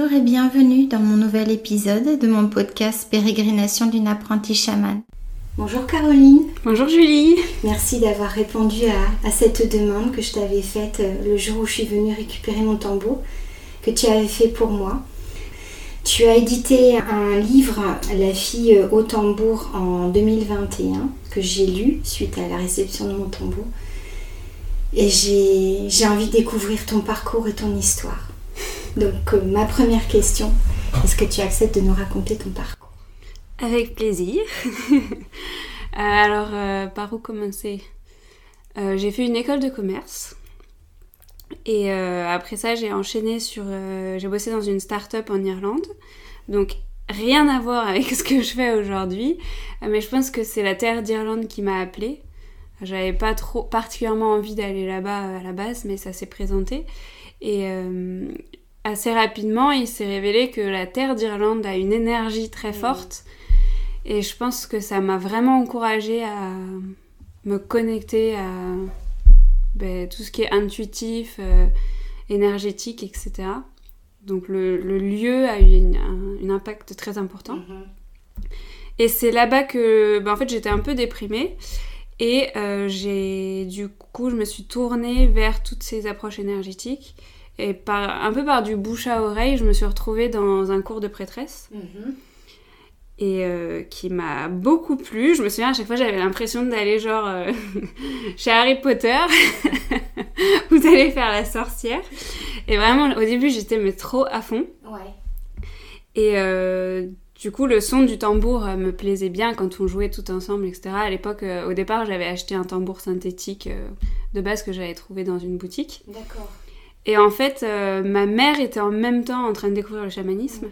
Bonjour et bienvenue dans mon nouvel épisode de mon podcast Pérégrination d'une apprentie chamane. Bonjour Caroline. Bonjour Julie. Merci d'avoir répondu à, cette demande que je t'avais faite euh, le jour où je suis venue récupérer mon tambour, que tu avais fait pour moi. Tu as édité un livre, La fille au tambour, en 2021, que j'ai lu suite à la réception de mon tambour. Et j'ai envie de découvrir ton parcours et ton histoire. Donc euh, ma première question, est-ce que tu acceptes de nous raconter ton parcours? Avec plaisir. Euh, alors, euh, par où commencer? J'ai fait une école de commerce. Et après ça, j'ai enchaîné sur... j'ai bossé dans une start-up en Irlande. Donc, rien à voir avec ce que je fais aujourd'hui. mais je pense que c'est la terre d'Irlande qui m'a appelée. J'avais pas trop particulièrement envie d'aller là-bas à la base, mais ça s'est présenté. Et, assez rapidement, il s'est révélé que la terre d'Irlande a une énergie très forte. Et je pense que ça m'a vraiment encouragée à me connecter à ben, tout ce qui est intuitif, euh, énergétique, etc. Donc le, lieu a eu un, impact très important. Mm-hmm. Et c'est là-bas que ben, en fait, j'étais un peu déprimée. Et euh, j'ai du coup, je me suis tournée vers toutes ces approches énergétiques. Et par, un peu par du bouche à oreille, je me suis retrouvée dans un cours de prêtresse. Mhm. Et euh, qui m'a beaucoup plu. Je me souviens, à chaque fois, j'avais l'impression d'aller genre euh, chez Harry Potter. Vous allez faire la sorcière. Et vraiment, au début, j'étais mais trop à fond. Ouais. Et euh, du coup, le son du tambour me plaisait bien quand on jouait tout ensemble, etc. À l'époque, au départ, j'avais acheté un tambour synthétique de base que j'avais trouvé dans une boutique. D'accord. Et en fait, euh, ma mère était en même temps en train de découvrir le chamanisme.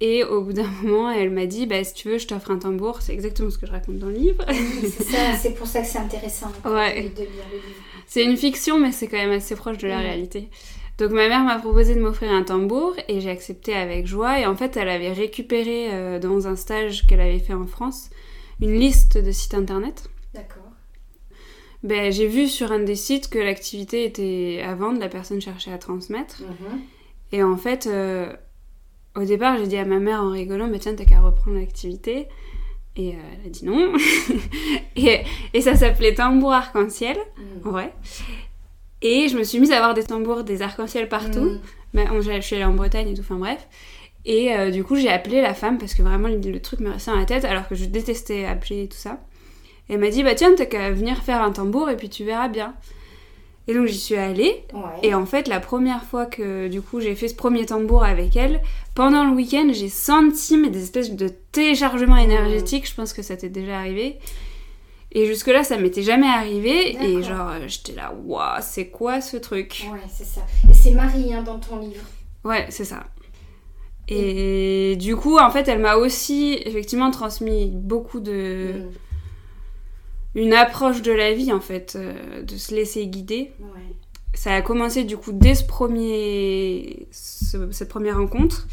Et au bout d'un moment, elle m'a dit bah, si tu veux, je t'offre un tambour. C'est exactement ce que je raconte dans le livre. c'est pour ça que c'est intéressant ouais. de lire le livre. C'est une fiction, mais c'est quand même assez proche de la réalité. Donc ma mère m'a proposé de m'offrir un tambour et j'ai accepté avec joie. Et en fait, elle avait récupéré euh, dans un stage qu'elle avait fait en France une liste de sites internet. D'accord ben, j'ai vu sur un des sites que l'activité était à vendre, la personne cherchait à transmettre. Mhm. Et en fait, euh, au départ, j'ai dit à ma mère en rigolant, mais tiens, t'as qu'à reprendre l'activité. Et euh, elle a dit non. et, et, ça s'appelait tambour arc-en-ciel, mhm. en vrai. Et je me suis mise à avoir des tambours, des arc-en-ciel partout. Mhm. Mais je suis allée en Bretagne et tout, enfin bref. Et euh, du coup, j'ai appelé la femme parce que vraiment le, truc me restait dans la tête, alors que je détestais appeler et tout ça elle m'a dit, bah tiens, t'as qu'à venir faire un tambour et puis tu verras bien. Et donc j'y suis allée. Et en fait, la première fois que du coup j'ai fait ce premier tambour avec elle, pendant le week-end, j'ai senti mais des espèces de téléchargements mmh. énergétiques. Je pense que ça t'est déjà arrivé. Et jusque-là, ça m'était jamais arrivé. Et genre, j'étais là, waouh, c'est quoi ce truc? Ouais, c'est ça. Et c'est Marie hein, dans ton livre. Ouais, c'est ça. Et, du coup, en fait, elle m'a aussi effectivement transmis beaucoup de. Mmh une approche de la vie en fait, euh, de se laisser guider. Ça a commencé du coup dès ce premier, cette première rencontre.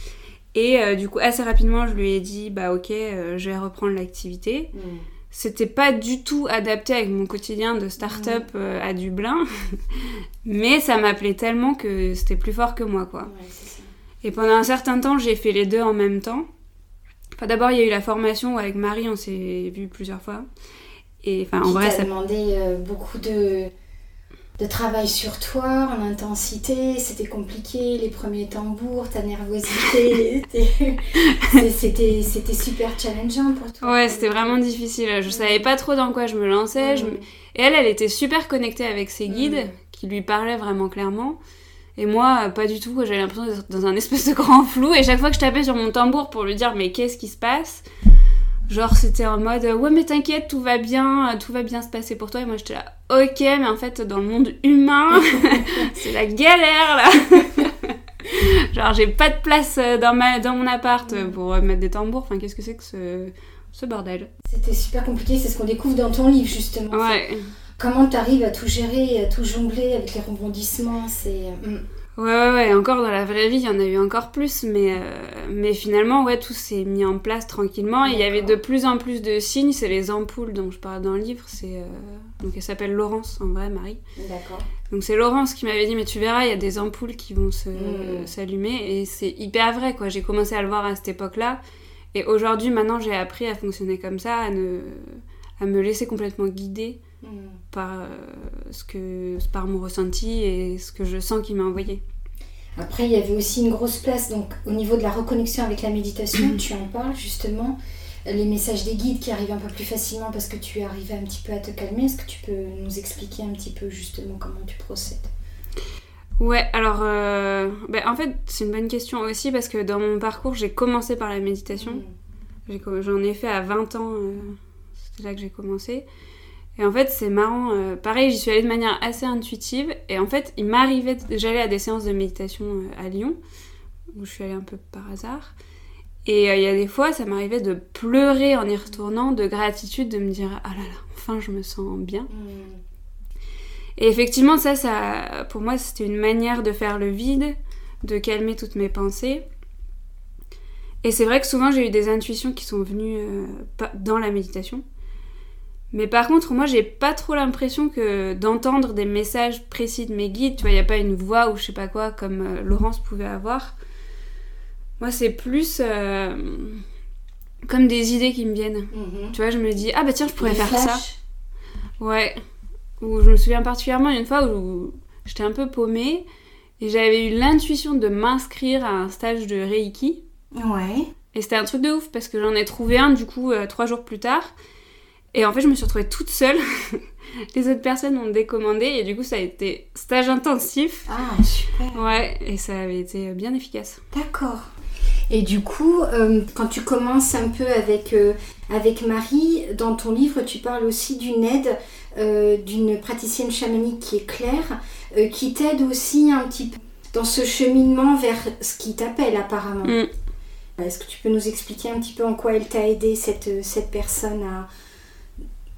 Et euh, du coup, assez rapidement, je lui ai dit, bah ok, euh, je vais reprendre l'activité. Mm. C'était pas du tout adapté avec mon quotidien de start-up à Dublin, mais ça m'appelait tellement que c'était plus fort que moi, quoi. Et pendant un certain temps, j'ai fait les deux en même temps. Enfin, d'abord, il y a eu la formation où avec Marie, on s'est vu plusieurs fois. Et enfin, en vrai, ça demandé euh, beaucoup de, de travail sur toi, en intensité. C'était compliqué, les premiers tambours, ta nervosité. c'était, super challengeant pour toi. Ouais, c'était vraiment difficile. Je savais pas trop dans quoi je me lançais. Et elle, elle était super connectée avec ses guides, qui lui parlaient vraiment clairement. Et moi, pas du tout. J'avais l'impression d'être dans un espèce de grand flou. Et chaque fois que je tapais sur mon tambour pour lui dire mais qu'est-ce qui se passe? Genre c'était en mode ouais mais t'inquiète tout va bien tout va bien se passer pour toi. Et moi j'étais là ok mais en fait dans le monde humain c'est la galère là. Genre j'ai pas de place euh, dans ma dans mon appart pour mettre des tambours. Enfin qu'est-ce que c'est que ce, ce bordel? C'était super compliqué c'est ce qu'on découvre dans ton livre justement. Ouais. Comment t'arrives à tout gérer à tout jongler avec les rebondissements c'est mm. Ouais, ouais, ouais, encore dans la vraie vie, il y en a eu encore plus, mais, euh, mais finalement, ouais, tout s'est mis en place tranquillement. Et il y avait de plus en plus de signes, c'est les ampoules dont je parle dans le livre. C'est, euh, Donc elle s'appelle Laurence, en vrai, Marie. D'accord. Donc c'est Laurence qui m'avait dit, mais tu verras, il y a des ampoules qui vont se, Mm. s'allumer. Et c'est hyper vrai, quoi. J'ai commencé à le voir à cette époque-là. Et aujourd'hui, maintenant, j'ai appris à fonctionner comme ça, à, ne, à me laisser complètement guider Par, euh, ce que, par mon ressenti et ce que je sens qu'il m'a envoyé. Après, il y avait aussi une grosse place donc, au niveau de la reconnexion avec la méditation, tu en parles justement. Les messages des guides qui arrivent un peu plus facilement parce que tu arrives un petit peu à te calmer. Est-ce que tu peux nous expliquer un petit peu justement comment tu procèdes? Ouais, alors euh, ben, en fait c'est une bonne question aussi parce que dans mon parcours j'ai commencé par la méditation. Mm. J'en ai fait à 20 ans, euh, c'était là que j'ai commencé. Et en fait c'est marrant, euh, pareil j'y suis allée de manière assez intuitive et en fait il m'arrivait, j'allais à des séances de méditation euh, à Lyon où je suis allée un peu par hasard. Et euh, il y a des fois ça m'arrivait de pleurer en y retournant de gratitude, de me dire ah là là, enfin je me sens bien. Mm. Et effectivement, ça, ça, pour moi, c'était une manière de faire le vide, de calmer toutes mes pensées. Et c'est vrai que souvent, j'ai eu des intuitions qui sont venues euh, dans la méditation. Mais par contre, moi, j'ai pas trop l'impression que d'entendre des messages précis de mes guides, tu vois, il n'y a pas une voix ou je sais pas quoi, comme euh, Laurence pouvait avoir. Moi, c'est plus euh, comme des idées qui me viennent. Mhm. Tu vois, je me dis, ah bah tiens, je pourrais Des faire ça. Ouais. Où je me souviens particulièrement une fois où j'étais un peu paumée et j'avais eu l'intuition de m'inscrire à un stage de Reiki. Ouais. Et c'était un truc de ouf parce que j'en ai trouvé un du coup euh, trois jours plus tard. Et en fait, je me suis retrouvée toute seule. Les autres personnes ont décommandé et du coup, ça a été stage intensif. Ah, super. Ouais, et ça avait été bien efficace. D'accord. Et du coup, euh, quand tu commences un peu avec, euh, avec Marie, dans ton livre, tu parles aussi d'une aide euh, d'une praticienne chamanique qui est Claire, qui t'aide aussi un petit peu dans ce cheminement vers ce qui t'appelle apparemment. Mm. Est-ce que tu peux nous expliquer un petit peu en quoi elle t'a aidé, cette, cette personne, à,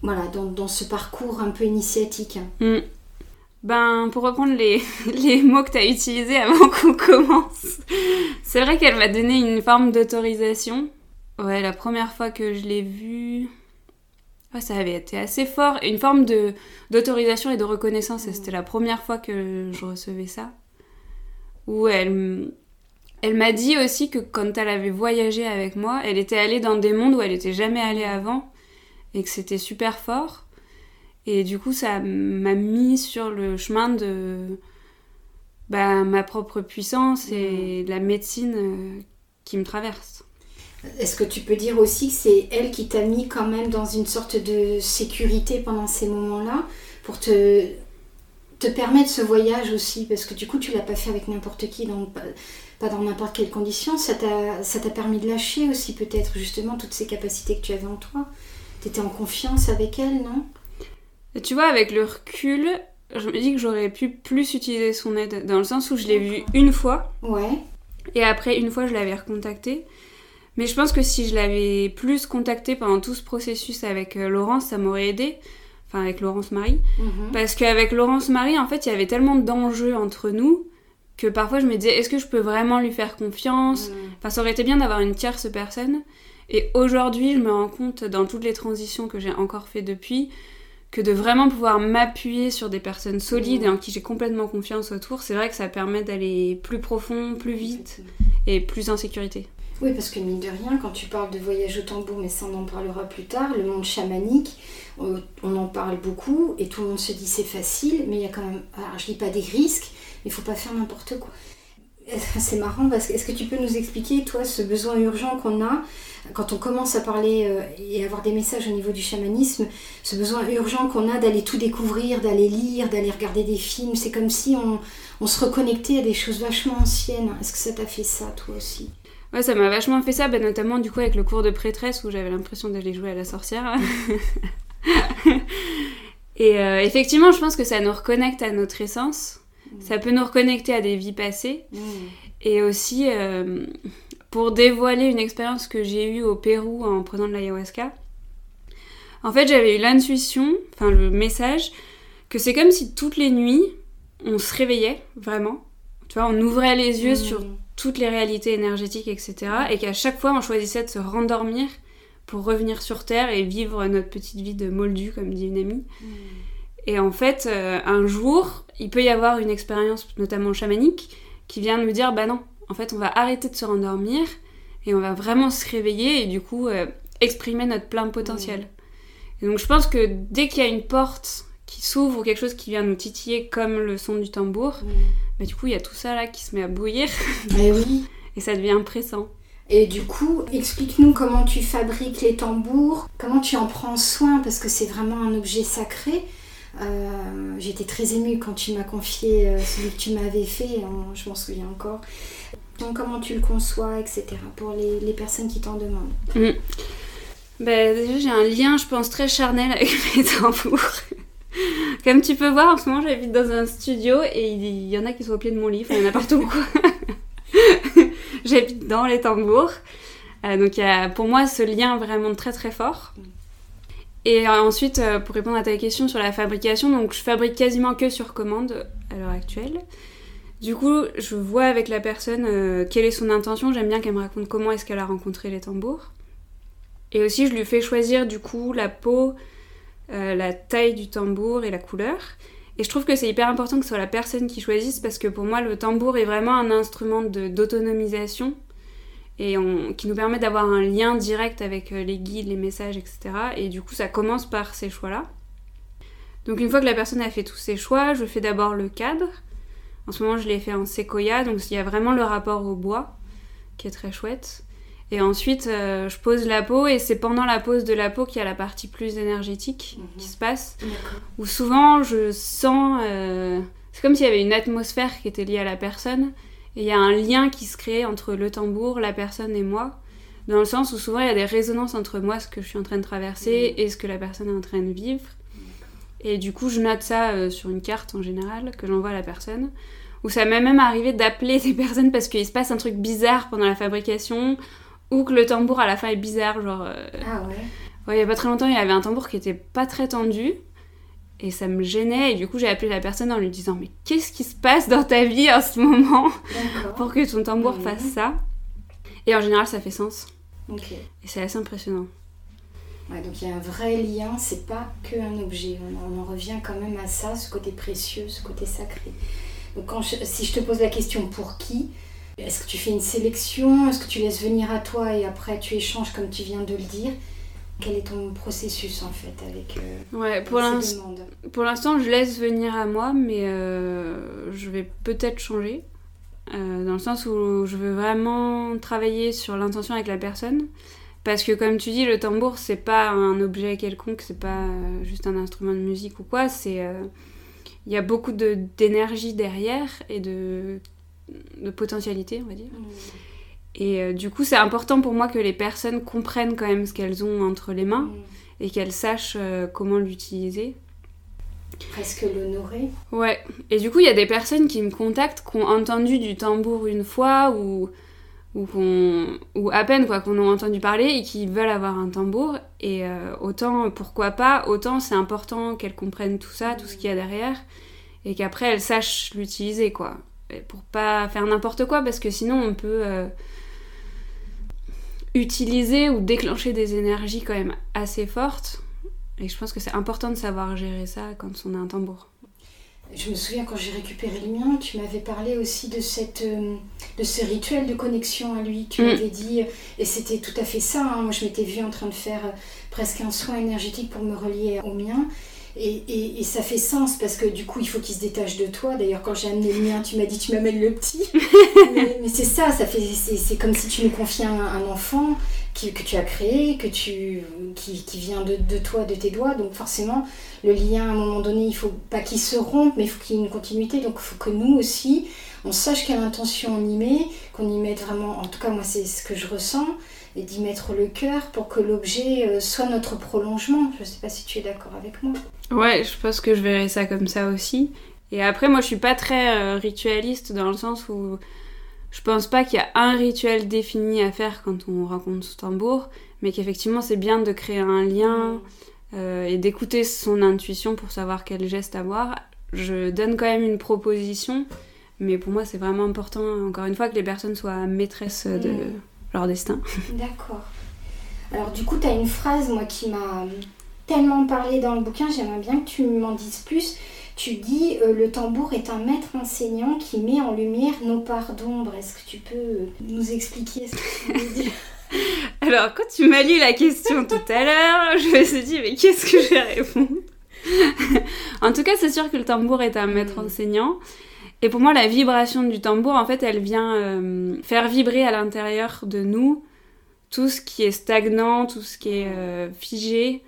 voilà, dans, dans ce parcours un peu initiatique Mm. Ben, pour reprendre les, les mots que tu as utilisés avant qu'on commence, c'est vrai qu'elle m'a donné une forme d'autorisation. Ouais, la première fois que je l'ai vue, ouais, ça avait été assez fort. Une forme de d'autorisation et de reconnaissance, c'était la première fois que je recevais ça. Où elle, elle m'a dit aussi que quand elle avait voyagé avec moi, elle était allée dans des mondes où elle était jamais allée avant, et que c'était super fort. Et du coup, ça m'a mis sur le chemin de bah, ma propre puissance et la médecine euh, qui me traverse. Est-ce que tu peux dire aussi que c'est elle qui t'a mis quand même dans une sorte de sécurité pendant ces moments-là pour te, te permettre ce voyage aussi? Parce que du coup, tu l'as pas fait avec n'importe qui, dans, pas, pas dans n'importe quelle condition. Ça t'a ça t'a permis de lâcher aussi peut-être justement toutes ces capacités que tu avais en toi. Tu étais en confiance avec elle, non? Tu vois, avec le recul, je me dis que j'aurais pu plus utiliser son aide, dans le sens où je l'ai vue une fois, Ouais. et après une fois je l'avais recontactée. Mais je pense que si je l'avais plus contactée pendant tout ce processus avec euh, Laurence, ça m'aurait aidé. Enfin, avec Laurence Marie. Mhm. Parce qu'avec Laurence Marie, en fait, il y avait tellement d'enjeux entre nous que parfois je me disais, est-ce que je peux vraiment lui faire confiance? Mhm. Enfin, ça aurait été bien d'avoir une tierce personne. Et aujourd'hui, je me rends compte, dans toutes les transitions que j'ai encore fait depuis, que de vraiment pouvoir m'appuyer sur des personnes solides et en qui j'ai complètement confiance autour, c'est vrai que ça permet d'aller plus profond, plus vite et plus en sécurité. Oui, parce que mine de rien, quand tu parles de voyage au tambour, mais ça on en parlera plus tard, le monde chamanique, on, on en parle beaucoup et tout le monde se dit c'est facile, mais il y a quand même, alors je dis pas des risques, mais il faut pas faire n'importe quoi. C'est marrant parce que est-ce que tu peux nous expliquer, toi, ce besoin urgent qu'on a quand on commence à parler euh, et avoir des messages au niveau du chamanisme, ce besoin urgent qu'on a d'aller tout découvrir, d'aller lire, d'aller regarder des films, c'est comme si on, on se reconnectait à des choses vachement anciennes. Est-ce que ça t'a fait ça, toi aussi? Ouais, ça m'a vachement fait ça, bah, notamment du coup avec le cours de prêtresse où j'avais l'impression d'aller jouer à la sorcière. et euh, effectivement, je pense que ça nous reconnecte à notre essence. Ça peut nous reconnecter à des vies passées. Et aussi, euh, pour dévoiler une expérience que j'ai eue au Pérou en prenant de l'ayahuasca, en fait, j'avais eu l'intuition, enfin le message, que c'est comme si toutes les nuits, on se réveillait, vraiment, tu vois, on ouvrait les yeux Mm. sur toutes les réalités énergétiques, etc. Et qu'à chaque fois, on choisissait de se rendormir pour revenir sur Terre et vivre notre petite vie de moldu, comme dit une amie. Et en fait, euh, un jour, il peut y avoir une expérience, notamment chamanique, qui vient nous dire, bah non, en fait, on va arrêter de se rendormir et on va vraiment se réveiller et du coup euh, exprimer notre plein potentiel. Et donc je pense que dès qu'il y a une porte qui s'ouvre ou quelque chose qui vient nous titiller comme le son du tambour, bah du coup il y a tout ça là qui se met à bouillir Mais oui. et ça devient pressant. Et du coup, explique-nous comment tu fabriques les tambours, comment tu en prends soin, parce que c'est vraiment un objet sacré. Euh, J'étais très émue quand tu m'as confié euh, celui que tu m'avais fait, hein, je m'en souviens encore. Donc comment tu le conçois, etc. pour les, les personnes qui t'en demandent. Bah, déjà j'ai un lien je pense très charnel avec les tambours. Comme tu peux voir en ce moment j'habite dans un studio et il y en a qui sont au pied de mon lit, il y en a partout. j'habite dans les tambours. Euh, donc il y a pour moi ce lien vraiment très très fort. Et euh, ensuite, euh, pour répondre à ta question sur la fabrication, donc je fabrique quasiment que sur commande à l'heure actuelle. Du coup, je vois avec la personne euh, quelle est son intention. J'aime bien qu'elle me raconte comment est-ce qu'elle a rencontré les tambours. Et aussi, je lui fais choisir du coup la peau, la taille du tambour et la couleur. Et je trouve que c'est hyper important que ce soit la personne qui choisisse parce que pour moi, le tambour est vraiment un instrument d'autonomisation et on- qui nous permet d'avoir un lien direct avec euh, les guides, les messages, etc. Et du coup, ça commence par ces choix-là. Donc une fois que la personne a fait tous ses choix, je fais d'abord le cadre. En ce moment, je l'ai fait en séquoia, donc il y a vraiment le rapport au bois qui est très chouette. Et ensuite, euh, je pose la peau et c'est pendant la pose de la peau qu'il y a la partie plus énergétique Mhm. qui se passe. Où souvent, je sens... euh, c'est comme s'il y avait une atmosphère qui était liée à la personne. Et il y a un lien qui se crée entre le tambour, la personne et moi. Dans le sens où souvent, il y a des résonances entre moi, ce que je suis en train de traverser, et ce que la personne est en train de vivre. Et du coup, je note ça euh, sur une carte en général, que j'envoie à la personne. Ou ça m'est même arrivé d'appeler des personnes parce qu'il se passe un truc bizarre pendant la fabrication, ou que le tambour à la fin est bizarre, genre... euh, Ah ouais. Ouais, il y a pas très longtemps, il y avait un tambour qui était pas très tendu. Et ça me gênait. Et du coup, j'ai appelé la personne en lui disant Mais qu'est-ce qui se passe dans ta vie en ce moment pour que ton tambour fasse ça? Et en général, ça fait sens. Et c'est assez impressionnant. Ouais, donc il y a un vrai lien, c'est pas qu'un objet. On, on en revient quand même à ça, ce côté précieux, ce côté sacré. Donc quand je- si je te pose la question pour qui, est-ce que tu fais une sélection? Est-ce que tu laisses venir à toi et après tu échanges comme tu viens de le dire? Quel est ton processus en fait avec euh, Ouais, pour ces demandes pour l'instant, je laisse venir à moi, mais euh, je vais peut-être changer. Euh, dans le sens où je veux vraiment travailler sur l'intention avec la personne. Parce que, comme tu dis, le tambour, c'est pas un objet quelconque, c'est pas euh, juste un instrument de musique ou quoi. C'est. Il y a beaucoup de- d'énergie derrière et de, de potentialité, on va dire. Et euh, du coup, c'est important pour moi que les personnes comprennent quand même ce qu'elles ont entre les mains Mm. et qu'elles sachent euh, comment l'utiliser. Presque l'honorer. Ouais, et du coup, il y a des personnes qui me contactent, qui ont entendu du tambour une fois ou, ou, qu'on- ou à peine quoi, qu'on a entendu parler et qui veulent avoir un tambour. Et euh, autant, pourquoi pas, autant c'est important qu'elles comprennent tout ça, tout ce qu'il y a derrière, et qu'après elles sachent l'utiliser quoi. Et pour pas faire n'importe quoi, parce que sinon on peut utiliser ou déclencher des énergies quand même assez fortes. Et je pense que c'est important de savoir gérer ça quand on a un tambour. Je me souviens quand j'ai récupéré le mien, tu m'avais parlé aussi de, cette, euh, de ce rituel de connexion à lui. Tu Mm. m'avais dit, et c'était tout à fait ça. hein, Moi, je m'étais vue en train de faire euh, presque un soin énergétique pour me relier au mien. Et, et- et ça fait sens parce que du coup, il faut qu'il se détache de toi. D'ailleurs, quand j'ai amené le mien, tu m'as dit tu m'amènes le petit. mais mais c'est ça, ça fait, c'est, c'est comme si tu nous confiais un, un enfant qui, que tu as créé, que tu, qui, qui vient de, de toi, de tes doigts. Donc forcément, le lien, à un moment donné, il faut pas qu'il se rompe, mais il faut qu'il y ait une continuité. Donc il faut que nous aussi, on sache quelle intention on y met, qu'on y mette vraiment, en tout cas moi c'est ce que je ressens, et d'y mettre le cœur pour que l'objet euh, soit notre prolongement. Je sais pas si tu es d'accord avec moi. Ouais, je pense que je verrais ça comme ça aussi. Et après, moi, je suis pas très euh, ritualiste dans le sens où je pense pas qu'il y a un rituel défini à faire quand on rencontre ce tambour, mais qu'effectivement, c'est bien de créer un lien euh, et d'écouter son intuition pour savoir quel geste avoir. Je donne quand même une proposition, Mais pour moi, c'est vraiment important, encore une fois, que les personnes soient maîtresses de Mm. Leur destin. D'accord. Alors du coup, tu as une phrase, moi, qui m'a tellement parlé dans le bouquin, j'aimerais bien que tu m'en dises plus. Tu dis euh, le tambour est un maître enseignant qui met en lumière nos parts d'ombre. Est-ce que tu peux euh, nous expliquer ce que tu veux dire? Alors, quand tu m'as lu la question tout à l'heure, je me suis dit, mais qu'est-ce que je vais répondre? En tout cas, c'est sûr que le tambour est un maître enseignant. Et pour moi, la vibration du tambour, en fait, elle vient euh, faire vibrer à l'intérieur de nous tout ce qui est stagnant, tout ce qui est euh, figé.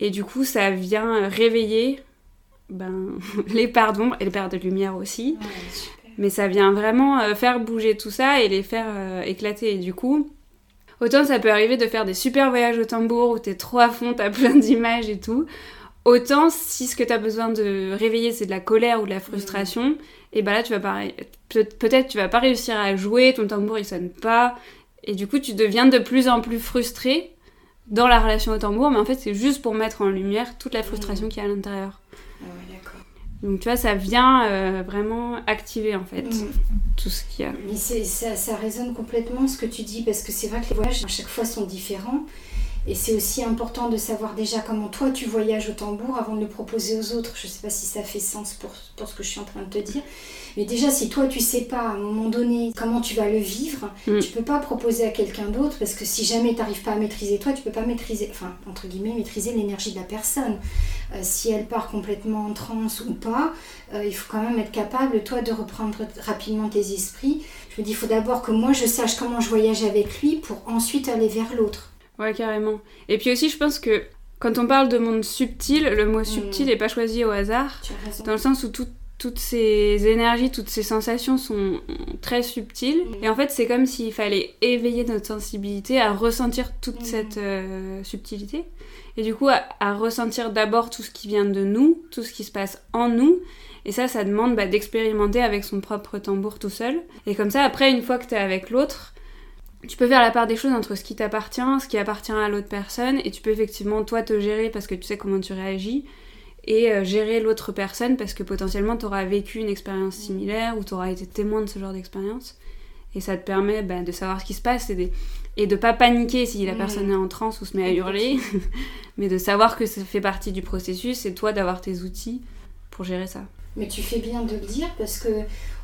Et du coup, ça vient réveiller ben, les parts d'ombre et les parts de lumière aussi. Ouais. Mais ça vient vraiment euh, faire bouger tout ça et les faire éclater. Et du coup, autant ça peut arriver de faire des super voyages au tambour où t'es trop à fond, t'as plein d'images et tout. Autant si ce que t'as besoin de réveiller c'est de la colère ou de la frustration, et ben là tu vas pas, peut-être tu vas pas réussir à jouer, ton tambour il sonne pas, et du coup tu deviens de plus en plus frustré dans la relation au tambour, mais en fait c'est juste pour mettre en lumière toute la frustration qu'il y a à l'intérieur. Ah ouais, d'accord. Donc tu vois, ça vient euh, vraiment activer en fait Mm. tout ce qu'il y a. Mais ça résonne complètement ce que tu dis parce que c'est vrai que les voyages à chaque fois sont différents et c'est aussi important de savoir déjà comment toi tu voyages au tambour avant de le proposer aux autres. Je sais pas si ça fait sens pour, pour ce que je suis en train de te dire, mais déjà si toi tu sais pas à un moment donné comment tu vas le vivre, Mm. tu peux pas proposer à quelqu'un d'autre parce que si jamais tu n'arrives pas à maîtriser toi, tu peux pas maîtriser, enfin entre guillemets maîtriser l'énergie de la personne. Euh, si elle part complètement en transe ou pas, euh, il faut quand même être capable, toi, de reprendre rapidement tes esprits. Je me dis, il faut d'abord que moi, je sache comment je voyage avec lui pour ensuite aller vers l'autre. Ouais, carrément. Et puis aussi, je pense que quand on parle de monde subtil, le mot subtil n'est pas choisi au hasard, Tu dans le sens où tout- toutes ces énergies, toutes ces sensations sont très subtiles. Mm. Et en fait, c'est comme s'il fallait éveiller notre sensibilité à ressentir toute Mm. cette euh, subtilité. Et du coup, à, à ressentir d'abord tout ce qui vient de nous, tout ce qui se passe en nous. Et ça, ça demande bah, d'expérimenter avec son propre tambour tout seul. Et comme ça, après, une fois que t'es avec l'autre, tu peux faire la part des choses entre ce qui t'appartient, ce qui appartient à l'autre personne, et tu peux effectivement toi te gérer parce que tu sais comment tu réagis, et euh, gérer l'autre personne parce que potentiellement tu auras vécu une expérience similaire ou tu auras été témoin de ce genre d'expérience. Et ça te permet bah, de savoir ce qui se passe et de, et de pas paniquer si la Mhm. personne est en transe ou se met à hurler, mais de savoir que ça fait partie du processus et toi d'avoir tes outils pour gérer ça. Mais tu fais bien de le dire parce que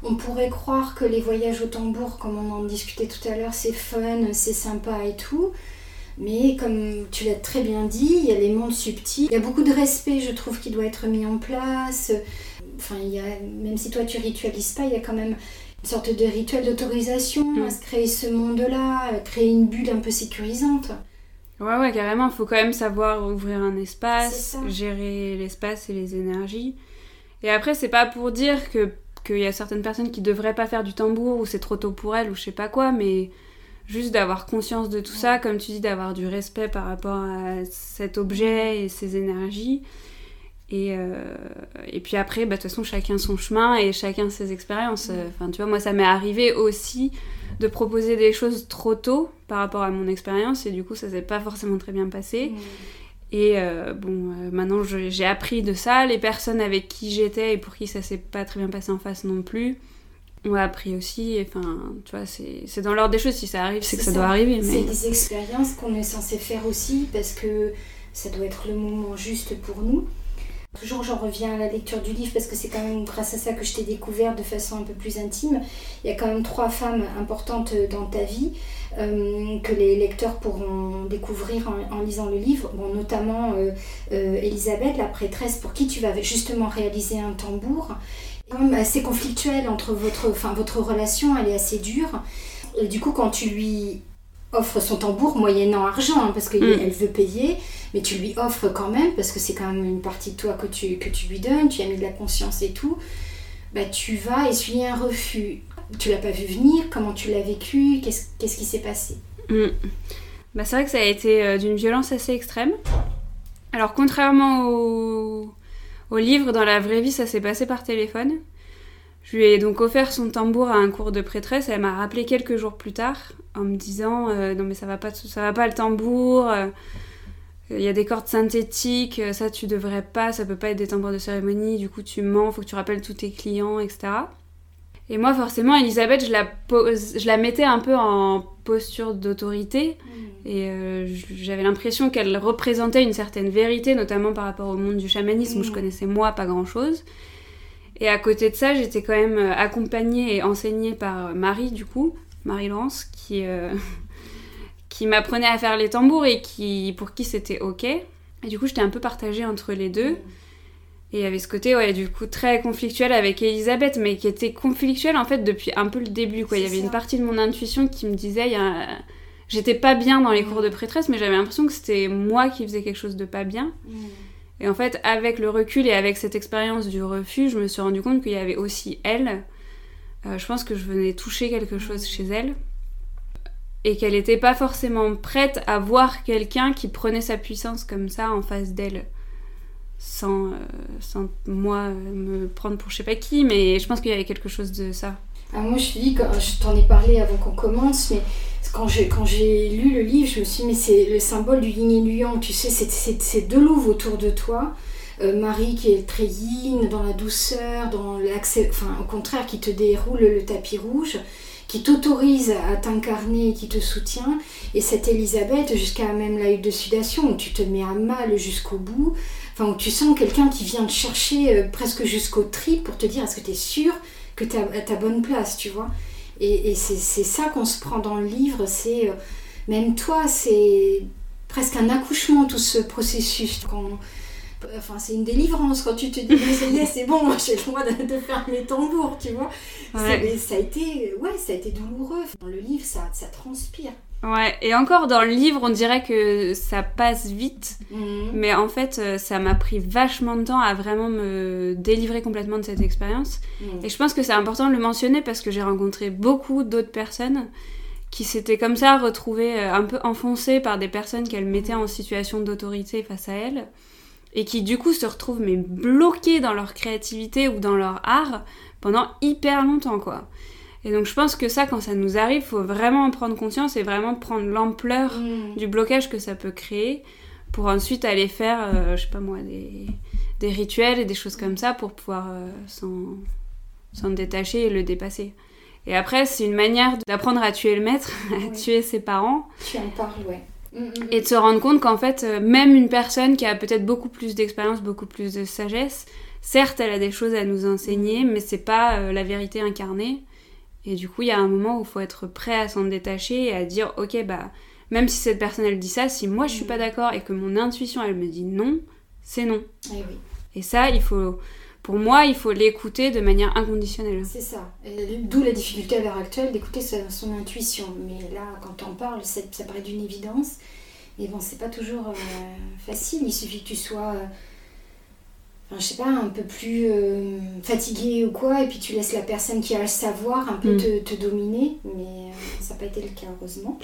on pourrait croire que les voyages au tambour, comme on en discutait tout à l'heure, c'est fun, c'est sympa et tout. Mais comme tu l'as très bien dit, il y a les mondes subtils. Il y a beaucoup de respect, je trouve, qui doit être mis en place. Enfin, il y a, même si toi tu ritualises pas, il y a quand même une sorte de rituel d'autorisation Mm. à se créer ce monde-là, à créer une bulle un peu sécurisante. Ouais, ouais, carrément, il faut quand même savoir ouvrir un espace, gérer l'espace et les énergies. Et après, c'est pas pour dire que qu'il y a certaines personnes qui devraient pas faire du tambour ou c'est trop tôt pour elles ou je sais pas quoi, mais juste d'avoir conscience de tout ça, comme tu dis, d'avoir du respect par rapport à cet objet et ses énergies. Et, euh, et puis après, bah, de toute façon, chacun son chemin et chacun ses expériences. Enfin, tu vois, moi, ça m'est arrivé aussi de proposer des choses trop tôt par rapport à mon expérience et du coup, ça s'est pas forcément très bien passé. Et euh, bon, euh, maintenant j'ai appris de ça. Les personnes avec qui j'étais et pour qui ça s'est pas très bien passé en face non plus ont appris aussi. Et, Enfin, tu vois, c'est c'est dans l'ordre des choses. Si ça arrive, c'est que C'est ça, ça. doit arriver. C'est Mais des expériences qu'on est censé faire aussi parce que ça doit être le moment juste pour nous. Toujours, j'en reviens à la lecture du livre parce que c'est quand même grâce à ça que je t'ai découvert de façon un peu plus intime. Il y a quand même trois femmes importantes dans ta vie euh, que les lecteurs pourront découvrir en, lisant le livre. Bon, notamment euh, euh, Elisabeth, la prêtresse, pour qui tu vas justement réaliser un tambour. Assez conflictuel entre votre, enfin, votre relation, elle est assez dure. Et du coup, quand tu lui offres son tambour, moyennant argent, hein, parce qu'elle Mm. veut payer, mais tu lui offres quand même, parce que c'est quand même une partie de toi que tu, que tu lui donnes, tu as mis de la conscience et tout, bah, tu vas essuyer un refus. Tu l'as pas vu venir, comment tu l'as vécu, qu'est-ce qui s'est passé? Mm. Bah, c'est vrai que ça a été euh, d'une violence assez extrême. Alors, contrairement au, au livre, dans la vraie vie, ça s'est passé par téléphone. Je lui ai donc offert son tambour à un cours de prêtresse. Elle m'a rappelé quelques jours plus tard en me disant euh, Non, mais ça va pas, ça va pas le tambour. euh, Il y a des cordes synthétiques, euh, ça tu devrais pas, ça peut pas être des tambours de cérémonie, du coup tu mens, faut que tu rappelles tous tes clients, etc. Et moi, forcément, Elisabeth, je la, pose, je la mettais un peu en posture d'autorité. Mm. Et euh, j'avais l'impression qu'elle représentait une certaine vérité, notamment par rapport au monde du chamanisme, où je Mm. connaissais moi pas grand-chose. Et à côté de ça, j'étais quand même euh, accompagnée et enseignée par Marie, du coup, Marie-Laurence, qui, euh, qui m'apprenait à faire les tambours et qui, pour qui c'était ok. Et du coup, j'étais un peu partagée entre les deux. Et il y avait ce côté, ouais, du coup, très conflictuel avec Elisabeth, mais qui était conflictuel en fait depuis un peu le début, quoi. Il y avait une partie de mon intuition qui me disait, il y a- j'étais pas bien dans les cours de prêtresse, mais j'avais l'impression que c'était moi qui faisais quelque chose de pas bien. Mm. Et en fait, avec le recul et avec cette expérience du refus, je me suis rendu compte qu'il y avait aussi elle. Euh, je pense que je venais toucher quelque chose chez elle. Et qu'elle n'était pas forcément prête à voir quelqu'un qui prenait sa puissance comme ça en face d'elle. Sans, euh, sans moi me prendre pour je sais pas qui, mais je pense qu'il y avait quelque chose de ça. Ah, moi, je te dis, quand je t'en ai parlé avant qu'on commence, mais quand j'ai, quand j'ai lu le livre, je me suis dit, mais c'est le symbole du yin et du yang, tu sais, c'est, c'est, deux louves autour de toi. Euh, Marie qui est très yin, dans la douceur, dans l'accès, enfin, au contraire, qui te déroule le tapis rouge, qui t'autorise à t'incarner, qui te soutient. Et cette Elisabeth, jusqu'à même la de sudation, où tu te mets à mal jusqu'au bout, enfin, où tu sens quelqu'un qui vient te chercher euh, presque jusqu'au trip pour te dire, est-ce que tu es sûr que tu à ta bonne place, tu vois. Et, et c'est ça qu'on se prend dans le livre, c'est euh, même toi, c'est presque un accouchement tout ce processus. Quand, enfin, c'est une délivrance quand tu te dis, Mais ça y est, c'est bon, j'ai le droit de, de faire mes tambours, tu vois. Ouais. mais ça a été, ouais, ça a été douloureux. Dans le livre, ça, ça transpire. Ouais, et encore dans le livre, on dirait que ça passe vite. Mhm. Mais en fait, euh, ça m'a pris vachement de temps à vraiment me délivrer complètement de cette expérience. Mhm. Et je pense que c'est important de le mentionner parce que j'ai rencontré beaucoup d'autres personnes qui s'étaient comme ça retrouvées euh, un peu enfoncées par des personnes qu'elles mettaient en situation d'autorité face à elles et qui du coup se retrouvent mais bloquées dans leur créativité ou dans leur art pendant hyper longtemps quoi. Et donc je pense que ça quand ça nous arrive, faut vraiment en prendre conscience et vraiment prendre l'ampleur Mhm. du blocage que ça peut créer pour ensuite aller faire, euh, je sais pas moi, des, des rituels et des choses comme ça pour pouvoir euh, s'en détacher et le dépasser. Et après, c'est une manière d'apprendre à tuer le maître, à Oui. tuer ses parents, Tu en parles, ouais. Mhm. et de se rendre compte qu'en fait, euh, même une personne qui a peut-être beaucoup plus d'expérience, beaucoup plus de sagesse, certes, elle a des choses à nous enseigner, mais c'est pas euh, la vérité incarnée. Et du coup, il y a un moment où il faut être prêt à s'en détacher et à dire, ok, bah, même si cette personne elle dit ça, si moi je suis pas d'accord et que mon intuition elle me dit non, c'est non. Eh oui. Et ça, il faut, pour moi, il faut l'écouter de manière inconditionnelle. C'est ça. Et D'où la difficulté à l'heure actuelle d'écouter son intuition. Mais là, quand on parle, ça, ça paraît d'une évidence. Mais bon, c'est pas toujours euh, facile. Il suffit que tu sois, euh, enfin, je sais pas, un peu plus euh, fatigué ou quoi, et puis tu laisses la personne qui a le savoir un peu Mm. te, te dominer. Mais euh, ça n'a pas été le cas, heureusement.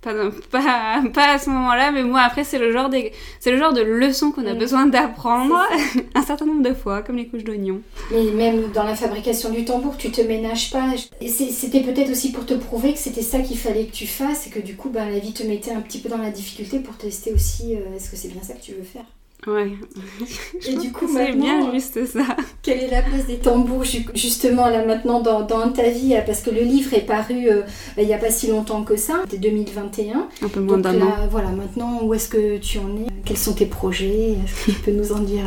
Pas, dans- pas, pas à ce moment-là, mais moi après c'est le genre des, c'est le genre de leçon qu'on a Mm. besoin d'apprendre un certain nombre de fois, comme les couches d'oignons. Mais même dans la fabrication du tambour, tu te ménages pas. C'était peut-être aussi pour te prouver que c'était ça qu'il fallait que tu fasses et que du coup, ben, la vie te mettait un petit peu dans la difficulté pour tester aussi euh, est-ce que c'est bien ça que tu veux faire. Ouais. Et du coup, c'est maintenant, bien juste ça. Quelle est la place des tambours ju- justement là maintenant dans, dans ta vie euh, Parce que le livre est paru euh, il n'y a pas si longtemps que ça, c'était 2021. Un peu moins d'un an. là, voilà, maintenant où est-ce que tu en es? Quels sont tes projets? Est-ce que tu peux nous en dire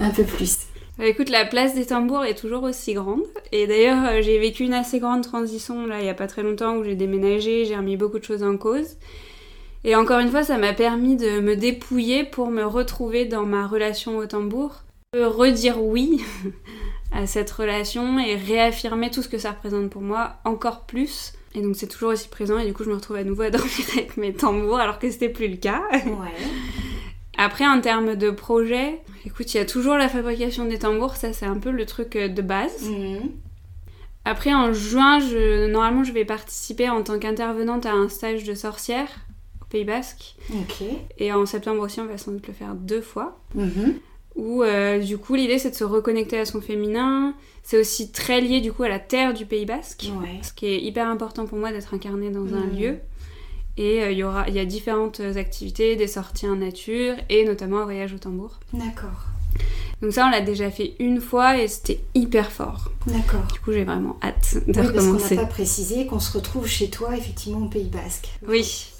euh, un peu plus? Bah, écoute, la place des tambours est toujours aussi grande. Et d'ailleurs, j'ai vécu une assez grande transition là, il y a pas très longtemps où j'ai déménagé, j'ai remis beaucoup de choses en cause. Et encore une fois, ça m'a permis de me dépouiller pour me retrouver dans ma relation au tambour. Redire oui à cette relation et réaffirmer tout ce que ça représente pour moi encore plus. Et donc c'est toujours aussi présent et du coup je me retrouve à nouveau à dormir avec mes tambours alors que c'était plus le cas. Ouais. Après, en termes de projet, écoute, il y a toujours la fabrication des tambours, ça c'est un peu le truc euh, de base. Mhm. Après, en juin, je, normalement, je vais participer en tant qu'intervenante à un stage de sorcière Pays Basque. Et en septembre aussi, on va sans doute le faire deux fois. Mhm. Où, euh, du coup, l'idée c'est de se reconnecter à son féminin. C'est aussi très lié, du coup, à la terre du Pays Basque. Ouais. Ce qui est hyper important pour moi d'être incarnée dans un Mhm. lieu. Et euh, il y aura, il y a différentes activités, des sorties en nature et notamment un voyage au tambour. D'accord. Donc ça, on l'a déjà fait une fois et c'était hyper fort. D'accord. Du coup, j'ai vraiment hâte de Oui, parce qu'on recommencer. n'a pas précisé qu'on se retrouve chez toi, effectivement, au Pays Basque. Oui.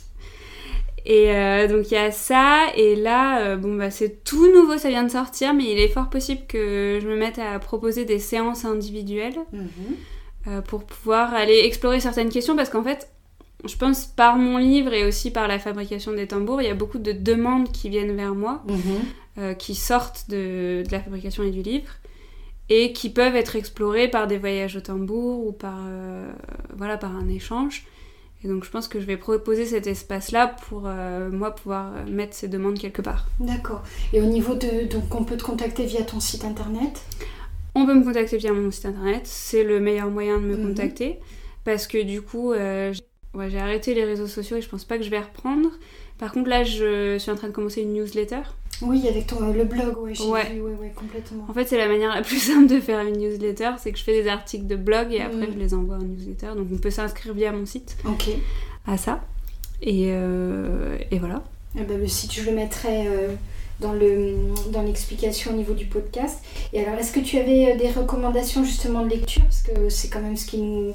Et euh, donc il y a ça, et là, euh, bon bah c'est tout nouveau, ça vient de sortir, mais il est fort possible que je me mette à proposer des séances individuelles Mhm. euh, pour pouvoir aller explorer certaines questions, parce qu'en fait, je pense par mon livre et aussi par la fabrication des tambours, il y a beaucoup de demandes qui viennent vers moi, Mhm. qui sortent de, de la fabrication et du livre, et qui peuvent être explorées par des voyages au tambour ou par, voilà, par un échange. Et donc je pense que je vais proposer cet espace-là pour euh, moi pouvoir euh, mettre ces demandes quelque part. D'accord. Et au niveau de. Donc, on peut te contacter via ton site internet? On peut me contacter via mon site internet, c'est le meilleur moyen de me Mhm. contacter, parce que du coup, euh, ouais, j'ai arrêté les réseaux sociaux et je pense pas que je vais reprendre. Par contre, là, je suis en train de commencer une newsletter. Oui, avec ton, le blog, ouais, Ouais. vu, ouais, ouais, complètement. En fait, c'est la manière la plus simple de faire une newsletter, c'est que je fais des articles de blog et après Mhm. je les envoie en newsletter. Donc on peut s'inscrire via mon site Ok. à ça. Et, euh, et voilà. Eh ben, le site, je le mettrai euh, dans le dans l'explication au niveau du podcast. Et alors, est-ce que tu avais euh, des recommandations justement de lecture? Parce que c'est quand même ce qui nous.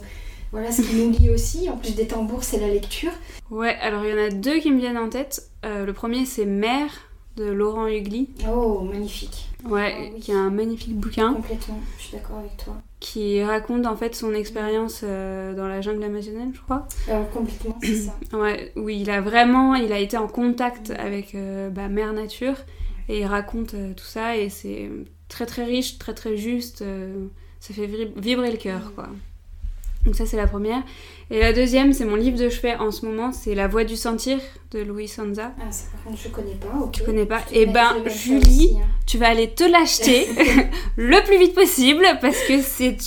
Voilà, ce qui nous lie aussi. En plus des tambours, c'est la lecture. Ouais, alors il y en a deux qui me viennent en tête. Euh, le premier, c'est Mère de Laurent Hugli. Oh, magnifique. Ouais, Ah oui. qui est un magnifique bouquin Complètement, je suis d'accord avec toi. qui raconte en fait son expérience euh, dans la jungle amazonienne, je crois. Euh, complètement, c'est ça. Ouais, où il a vraiment, il a été en contact avec euh, bah, Mère Nature et il raconte tout ça et c'est très très riche, très très juste. ça fait vibrer- vibrer le cœur, quoi. Donc ça c'est la première. Et la deuxième, c'est mon livre de chevet en ce moment, c'est La Voix du Sentir de Louis Sanza. Ah, ça par contre, je connais pas, ok. Tu connais pas Eh ben, Julie, aussi, hein. tu vas aller te l'acheter le plus vite possible parce que c'est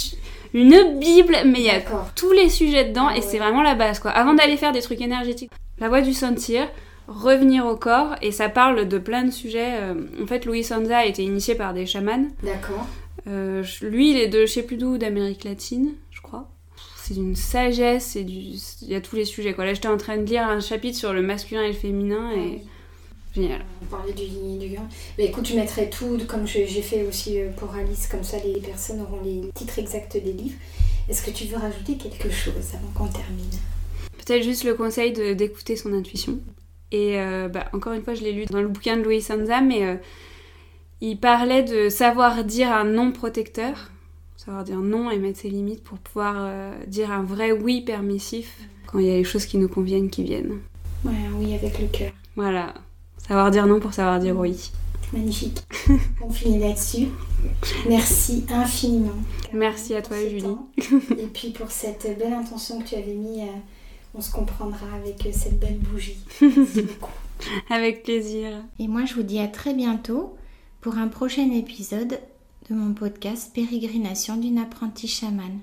une bible, mais il y a tous les sujets dedans Ah et ouais. c'est vraiment la base quoi. Avant d'aller faire des trucs énergétiques, la voix du sentir, revenir au corps et ça parle de plein de sujets. euh, En fait, Louis Sanza a été initié par des chamans. D'accord. Euh, lui, il est de je sais plus d'où, d'Amérique latine. C'est d'une sagesse, c'est du... il y a tous les sujets quoi. Là, j'étais en train de lire un chapitre sur le masculin et le féminin et génial. On parlait du yin et du. Mais écoute, je mettrai tout, comme j'ai fait aussi euh, pour Alice, comme ça les personnes auront les titres exacts des livres. Est-ce que tu veux rajouter quelque chose avant qu'on termine? Peut-être juste le conseil d'écouter son intuition. Et euh, bah, encore une fois, je l'ai lu dans le bouquin de Louis Sanza, mais euh, il parlait de savoir dire un non protecteur, savoir dire non et mettre ses limites pour pouvoir euh, dire un vrai oui permissif quand il y a les choses qui nous conviennent qui viennent. Ouais, oui, avec le cœur. Voilà, savoir dire non pour savoir dire oui. Magnifique. On finit là-dessus. Merci infiniment. Merci à toi, Julie. temps. Et puis pour cette belle intention que tu avais mis, euh, on se comprendra avec euh, cette belle bougie. Merci beaucoup. Avec plaisir. Et moi, je vous dis à très bientôt pour un prochain épisode de mon podcast Pérégrination d'une apprentie chamane.